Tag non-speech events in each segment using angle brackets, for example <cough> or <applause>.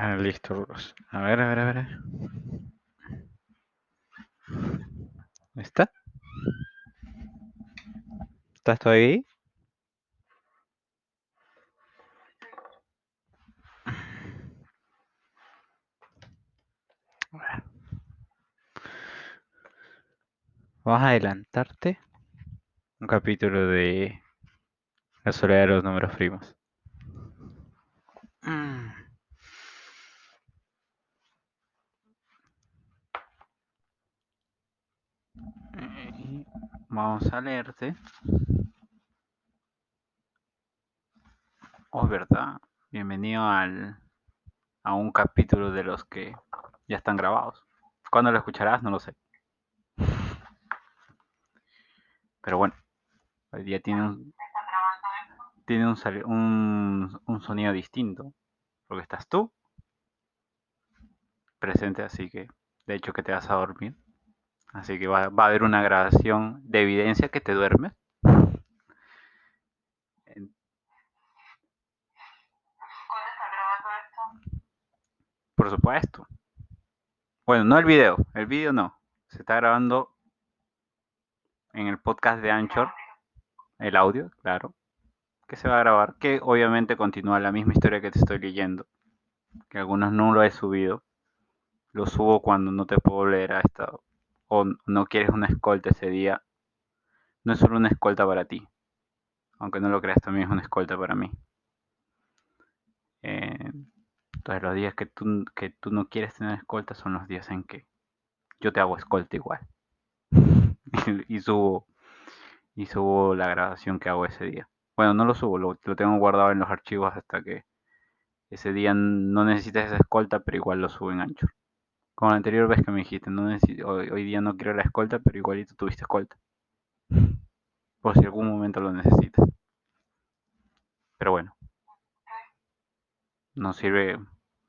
Ah, listo. A ver, a ver, a ver. ¿Está? ¿Estás todavía ahí? Vamos a adelantarte un capítulo de La soledad de los números primos. Mm. Vamos a leerte. Oh, verdad. Bienvenido al, a un capítulo de los que ya están grabados. ¿Cuándo lo escucharás? No lo sé. Pero bueno, hoy día tiene un, tiene un, un sonido distinto. Porque estás tú presente, así que de hecho que te vas a dormir. Así que va, va a haber una grabación de evidencia que te duermes. En- ¿Cuándo está grabando esto? Por supuesto. Bueno, no el video, el video no. Se está grabando en el podcast de Anchor, el audio, claro. Que se va a grabar, que obviamente continúa la misma historia que te estoy leyendo. Que algunos no lo he subido. Lo subo cuando no te puedo leer a esta. O no quieres una escolta ese día. No es solo una escolta para ti. Aunque no lo creas, también es una escolta para mí. Eh, entonces los días que tú, que tú no quieres tener escolta son los días en que yo te hago escolta igual. <laughs> y, subo y subo la grabación que hago ese día. Bueno, no lo subo, lo, lo tengo guardado en los archivos hasta que ese día no necesites esa escolta, pero igual lo subo en Anchor. Como la anterior vez que me dijiste, no hoy, hoy día no quiero la escolta, pero igualito tuviste escolta. <laughs> Por si algún momento lo necesitas. Pero bueno. No sirve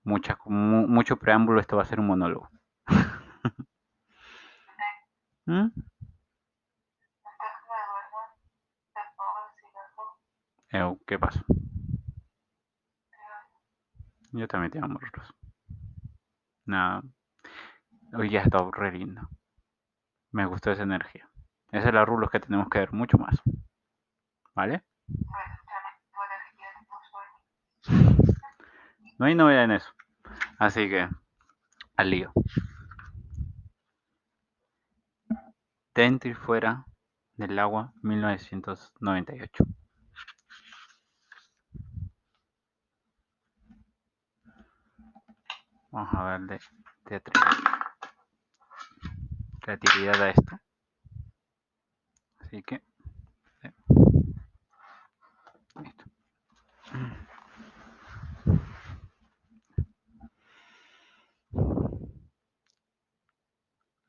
mucha, mu- mucho preámbulo, esto va a ser un monólogo. <laughs> ¿Mm? Eh, ¿Qué pasó? Yo también te amo, Rulos. Nada. Hoy ya está re lindo. Me gustó esa energía. Esa es la Rulos que tenemos que ver mucho más. ¿Vale? De. No hay novedad en eso. Así que, al lío. Dentro y fuera del agua, 1998. Vamos a darle teatralidad, creatividad a esto. Así que, listo.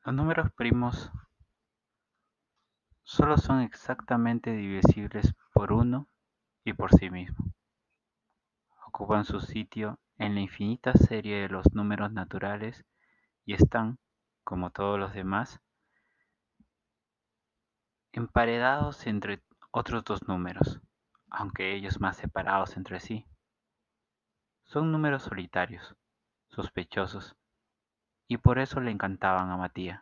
Los números primos solo son exactamente divisibles por uno y por sí mismo. Ocupan su sitio en la infinita serie de los números naturales y están, como todos los demás, emparedados entre otros dos números, aunque ellos más separados entre sí. Son números solitarios, sospechosos, y por eso le encantaban a Matías,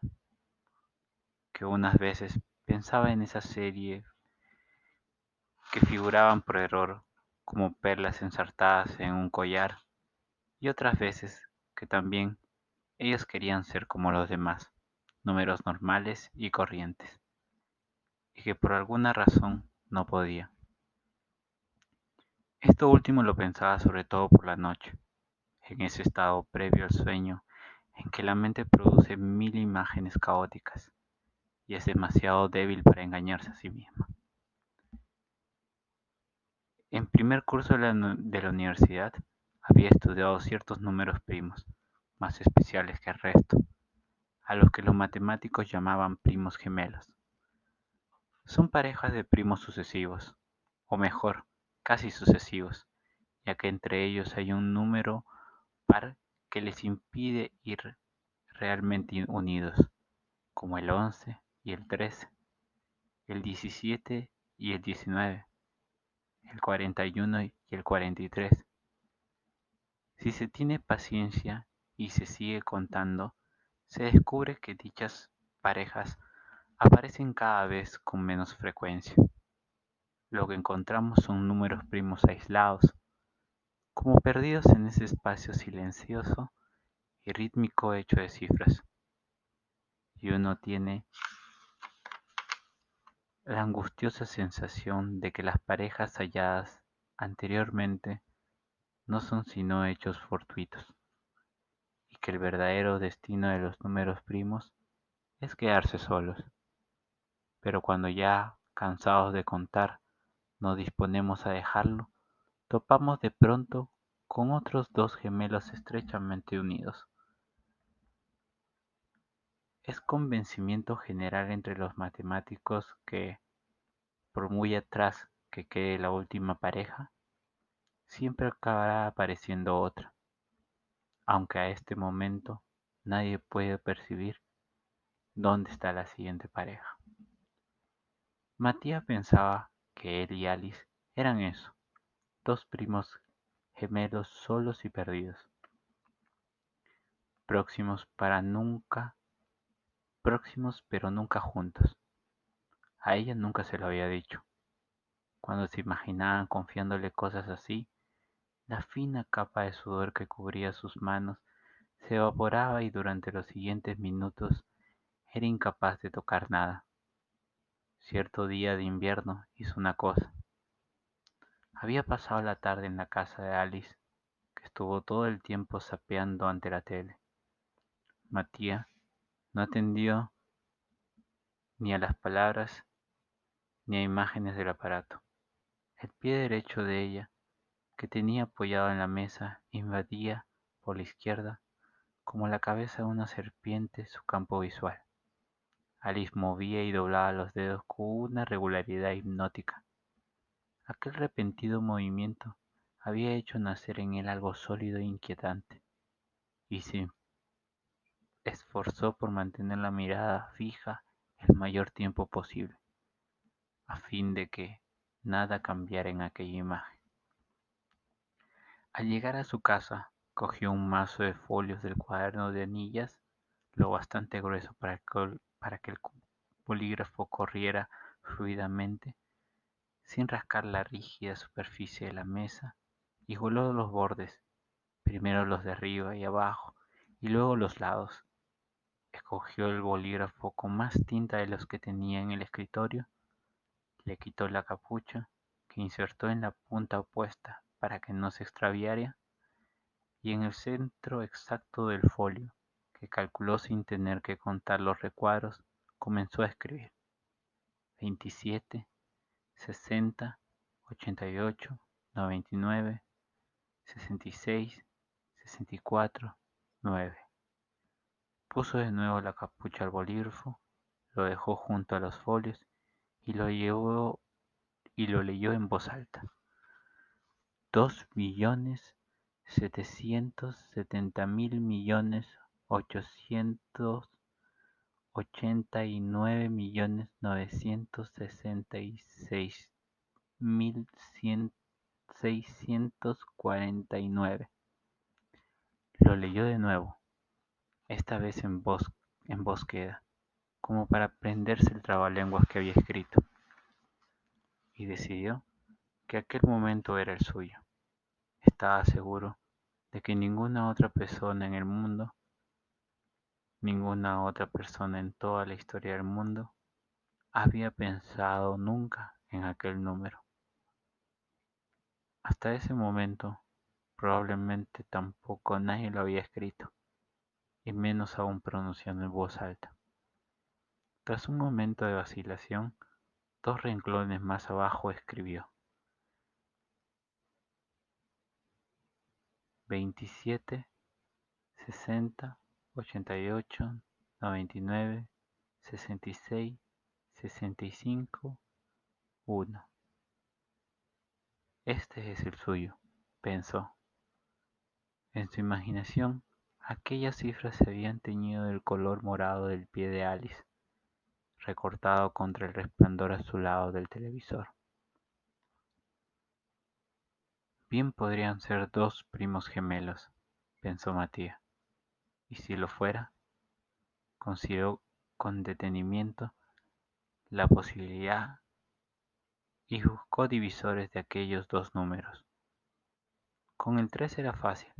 que unas veces pensaba en esa serie que figuraban por error como perlas ensartadas en un collar, y otras veces que también ellos querían ser como los demás, números normales y corrientes, y que por alguna razón no podía. Esto último lo pensaba sobre todo por la noche, en ese estado previo al sueño en que la mente produce mil imágenes caóticas y es demasiado débil para engañarse a sí misma. En primer curso de la, de la universidad había estudiado ciertos números primos, más especiales que el resto, a los que los matemáticos llamaban primos gemelos. Son parejas de primos sucesivos, o mejor, casi sucesivos, ya que entre ellos hay un número par que les impide ir realmente unidos, como el 11 y el 13, el 17 y el 19, el 41 y el 43. Si se tiene paciencia y se sigue contando, se descubre que dichas parejas aparecen cada vez con menos frecuencia. Lo que encontramos son números primos aislados, como perdidos en ese espacio silencioso y rítmico hecho de cifras. Y uno tiene la angustiosa sensación de que las parejas halladas anteriormente no son sino hechos fortuitos, que el verdadero destino de los números primos es quedarse solos. Pero cuando ya, cansados de contar, nos disponemos a dejarlo, topamos de pronto con otros dos gemelos estrechamente unidos. Es convencimiento general entre los matemáticos que, por muy atrás que quede la última pareja, siempre acabará apareciendo otra, aunque a este momento nadie puede percibir dónde está la siguiente pareja. Matías pensaba que él y Alice eran eso, dos primos gemelos solos y perdidos, próximos para nunca, próximos pero nunca juntos. A ella nunca se lo había dicho. Cuando se imaginaban confiándole cosas así, la fina capa de sudor que cubría sus manos se evaporaba y durante los siguientes minutos era incapaz de tocar nada. Cierto día de invierno hizo una cosa. Había pasado la tarde en la casa de Alice, que estuvo todo el tiempo sapeando ante la tele. Matías no atendió ni a las palabras ni a imágenes del aparato. El pie derecho de ella que tenía apoyado en la mesa invadía por la izquierda, como la cabeza de una serpiente, su campo visual. Alice movía y doblaba los dedos con una regularidad hipnótica. Aquel repentino movimiento había hecho nacer en él algo sólido e inquietante, y se esforzó por mantener la mirada fija el mayor tiempo posible, a fin de que nada cambiara en aquella imagen. Al llegar a su casa, cogió un mazo de folios del cuaderno de anillas, lo bastante grueso para que, el bolígrafo corriera fluidamente, sin rascar la rígida superficie de la mesa, y voló los bordes, primero los de arriba y abajo, y luego los lados. Escogió el bolígrafo con más tinta de los que tenía en el escritorio, le quitó la capucha, que insertó en la punta opuesta para que no se extraviara, y en el centro exacto del folio, que calculó sin tener que contar los recuadros, comenzó a escribir. 27, 60, 88, 99, 66, 64, 9. Puso de nuevo la capucha al bolígrafo, lo dejó junto a los folios y lo llevó y lo leyó en voz alta dos millones setecientos setenta mil millones ochocientos ochenta y nueve millones novecientos sesenta y seis mil seiscientos cuarenta y nueve. Lo leyó de nuevo, esta vez en voz, en voz queda, como para aprenderse el trabalenguas que había escrito, y decidió que aquel momento era el suyo. Estaba seguro de que ninguna otra persona en el mundo, ninguna otra persona en toda la historia del mundo, había pensado nunca en aquel número. Hasta ese momento, probablemente tampoco nadie lo había escrito, y menos aún pronunciando en voz alta. Tras un momento de vacilación, dos renglones más abajo escribió veintisiete, sesenta, ochenta y ocho, noventa y nueve, sesenta y seis, sesenta y cinco, uno. Este es el suyo, pensó. En su imaginación, aquellas cifras se habían teñido del color morado del pie de Alice, recortado contra el resplandor azulado del televisor. Bien podrían ser dos primos gemelos, pensó Matías, y si lo fuera, consideró con detenimiento la posibilidad y buscó divisores de aquellos dos números. Con el 3 era fácil,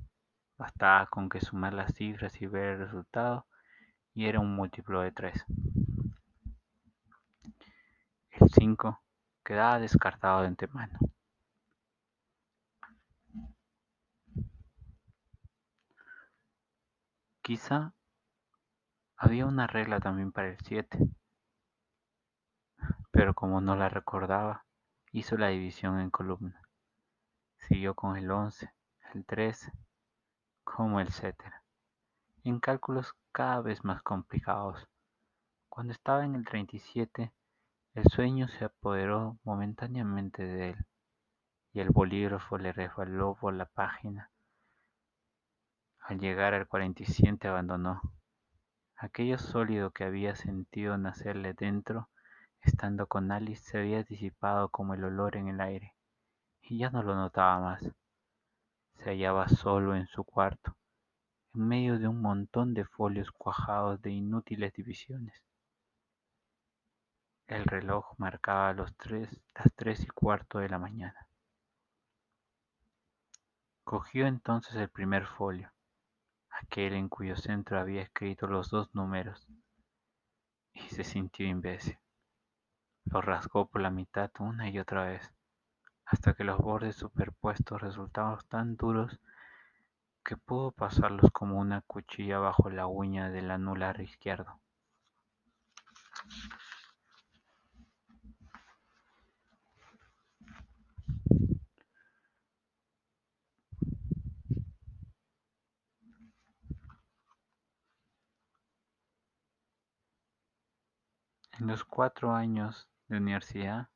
bastaba con que sumar las cifras y ver el resultado y era un múltiplo de 3. El 5 quedaba descartado de antemano. Quizá había una regla también para el 7, pero como no la recordaba, hizo la división en columnas. Siguió con el 11, el 13, como etcétera, en cálculos cada vez más complicados. Cuando estaba en el 37, el sueño se apoderó momentáneamente de él, y el bolígrafo le resbaló por la página. Al llegar al 47 abandonó. Aquello sólido que había sentido nacerle dentro, estando con Alice, se había disipado como el olor en el aire, y ya no lo notaba más. Se hallaba solo en su cuarto, en medio de un montón de folios cuajados de inútiles divisiones. El reloj marcaba los tres, las tres y cuarto de la mañana. Cogió entonces el primer folio, aquel en cuyo centro había escrito los dos números, y se sintió imbécil. Lo rasgó por la mitad una y otra vez, hasta que los bordes superpuestos resultaban tan duros que pudo pasarlos como una cuchilla bajo la uña del anular izquierdo. En los cuatro años de universidad,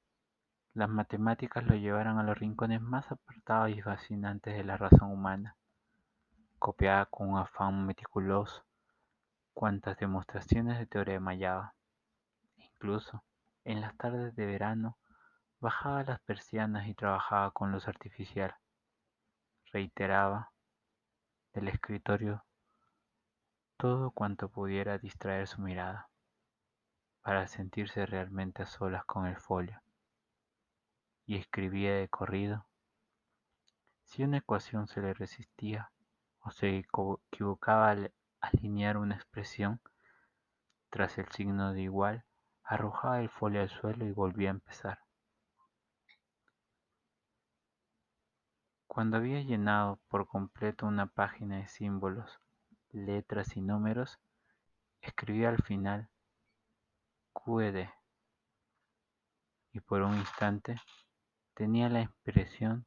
las matemáticas lo llevaron a los rincones más apartados y fascinantes de la razón humana. Copiaba con un afán meticuloso cuantas demostraciones de teorema hallaba. Incluso, en las tardes de verano, bajaba las persianas y trabajaba con luz artificial. Reiteraba del escritorio todo cuanto pudiera distraer su mirada para sentirse realmente a solas con el folio, y escribía de corrido. Si una ecuación se le resistía o se equivocaba al alinear una expresión, tras el signo de igual, arrojaba el folio al suelo y volvía a empezar. Cuando había llenado por completo una página de símbolos, letras y números, escribía al final QED y por un instante tenía la impresión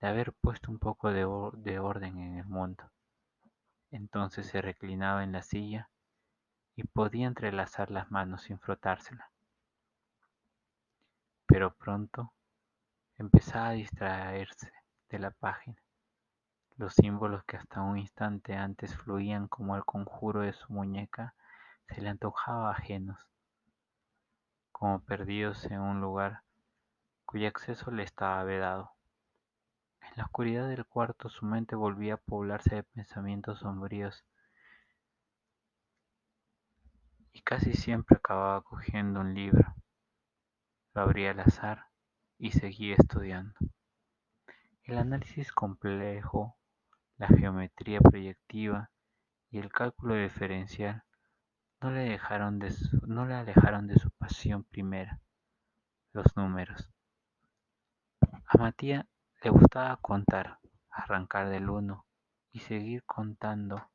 de haber puesto un poco de, orden en el mundo. Entonces se reclinaba en la silla y podía entrelazar las manos sin frotársela. Pero pronto empezaba a distraerse de la página. Los símbolos que hasta un instante antes fluían como el conjuro de su muñeca se le antojaba ajenos como perdidos en un lugar cuyo acceso le estaba vedado. En la oscuridad del cuarto su mente volvía a poblarse de pensamientos sombríos y casi siempre acababa cogiendo un libro, lo abría al azar y seguía estudiando. El análisis complejo, la geometría proyectiva y el cálculo diferencial no le, dejaron de no le alejaron de su pasión primera, los números. A Matías le gustaba contar, arrancar del uno y seguir contando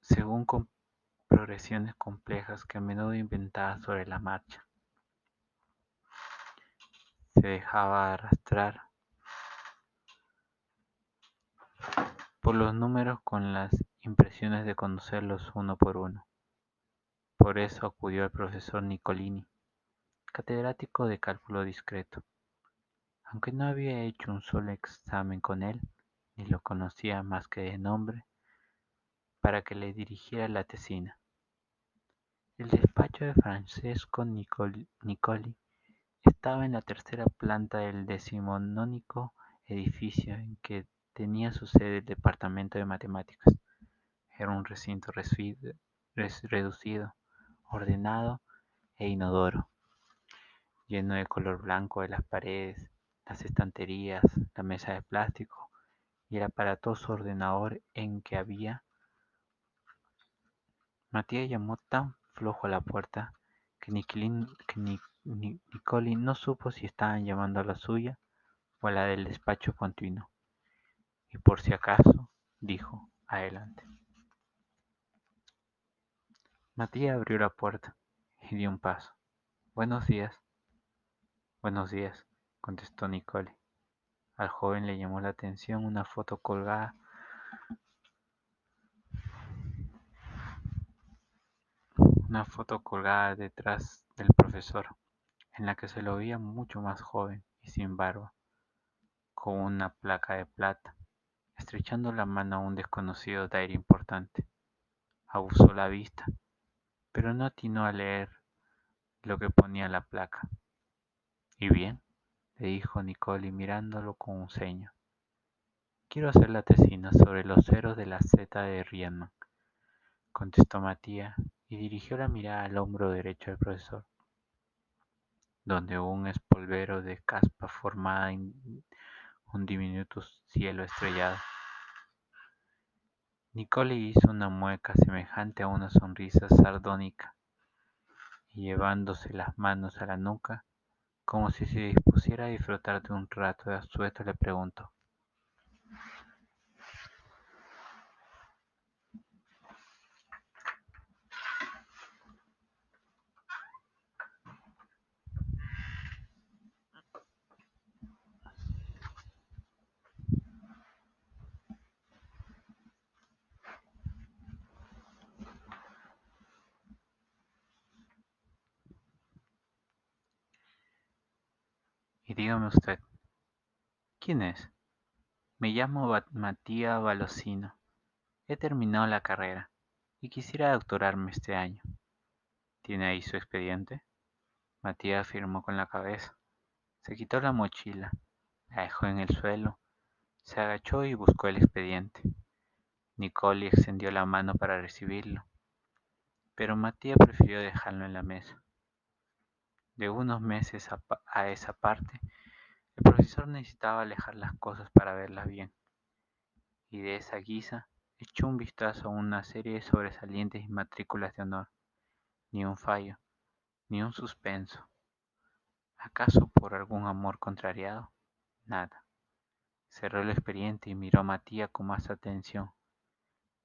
según con progresiones complejas que a menudo inventaba sobre la marcha. Se dejaba arrastrar por los números con las impresiones de conocerlos uno por uno. Por eso acudió al profesor Nicolini, catedrático de cálculo discreto. Aunque no había hecho un solo examen con él, ni lo conocía más que de nombre, para que le dirigiera la tesina. El despacho de Francesco Nicoli estaba en la tercera planta del decimonónico edificio en que tenía su sede el departamento de matemáticas. Era un recinto reducido, ordenado e inodoro, lleno de color blanco de las paredes, las estanterías, la mesa de plástico y el aparatoso ordenador en que había. Matías llamó tan flojo a la puerta que, Nicoli no supo si estaban llamando a la suya o a la del despacho continuo, y por si acaso dijo, adelante. Matías abrió la puerta y dio un paso. Buenos días. Buenos días, contestó Nicole. Al joven le llamó la atención una foto colgada una foto colgada detrás del profesor, en la que se lo veía mucho más joven y sin barba, con una placa de plata, estrechando la mano a un desconocido de aire importante. Abusó la vista pero no atinó a leer lo que ponía la placa. ¿Y bien? le dijo Nicoli mirándolo con un ceño. Quiero hacer la tesina sobre los ceros de la Z de Riemann, contestó Matías y dirigió la mirada al hombro derecho del profesor, donde un espolvero de caspa formaba un diminuto cielo estrellado. Nicole hizo una mueca semejante a una sonrisa sardónica, y llevándose las manos a la nuca, como si se dispusiera a disfrutar de un rato de asueto, le preguntó. Y dígame usted, ¿quién es? Me llamo Matías Balosino. He terminado la carrera y quisiera doctorarme este año. ¿Tiene ahí su expediente? Matías afirmó con la cabeza. Se quitó la mochila, la dejó en el suelo, se agachó y buscó el expediente. Nicole extendió la mano para recibirlo, pero Matías prefirió dejarlo en la mesa. De unos meses a, esa parte, el profesor necesitaba alejar las cosas para verlas bien, y de esa guisa echó un vistazo a una serie de sobresalientes y matrículas de honor. Ni un fallo, ni un suspenso. ¿Acaso por algún amor contrariado? Nada. Cerró el expediente y miró a Matías con más atención,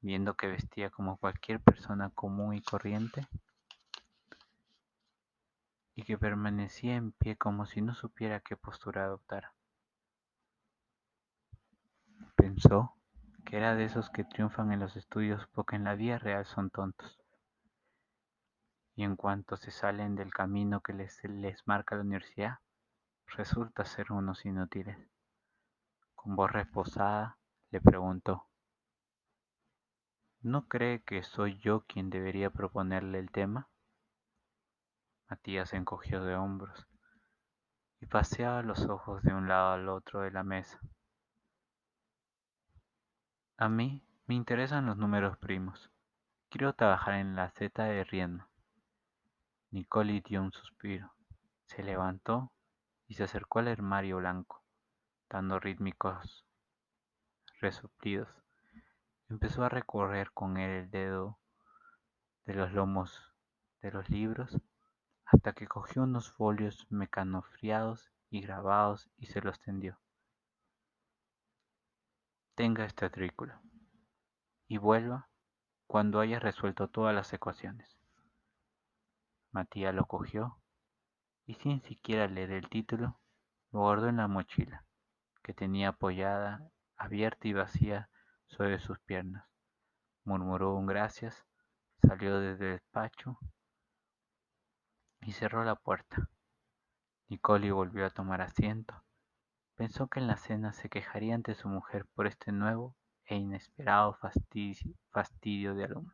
viendo que vestía como cualquier persona común y corriente y que permanecía en pie como si no supiera qué postura adoptar. Pensó que era de esos que triunfan en los estudios porque en la vida real son tontos. Y en cuanto se salen del camino que les, les marca la universidad, resulta ser unos inútiles. Con voz reposada le preguntó, ¿no cree que soy yo quien debería proponerle el tema? Matías se encogió de hombros y paseaba los ojos de un lado al otro de la mesa. A mí me interesan los números primos. Quiero trabajar en la Z de Riemann. Nicoli dio un suspiro. Se levantó y se acercó al armario blanco, dando rítmicos resoplidos. Empezó a recorrer con él el dedo de los lomos de los libros hasta que cogió unos folios mecanofriados y grabados y se los tendió. Tenga este artículo y vuelva cuando haya resuelto todas las ecuaciones. Matías lo cogió y sin siquiera leer el título, lo guardó en la mochila, que tenía apoyada, abierta y vacía sobre sus piernas. Murmuró un gracias, salió del despacho y cerró la puerta. Nicoli volvió a tomar asiento. Pensó que en la cena se quejaría ante su mujer por este nuevo e inesperado fastidio, fastidio de alumno.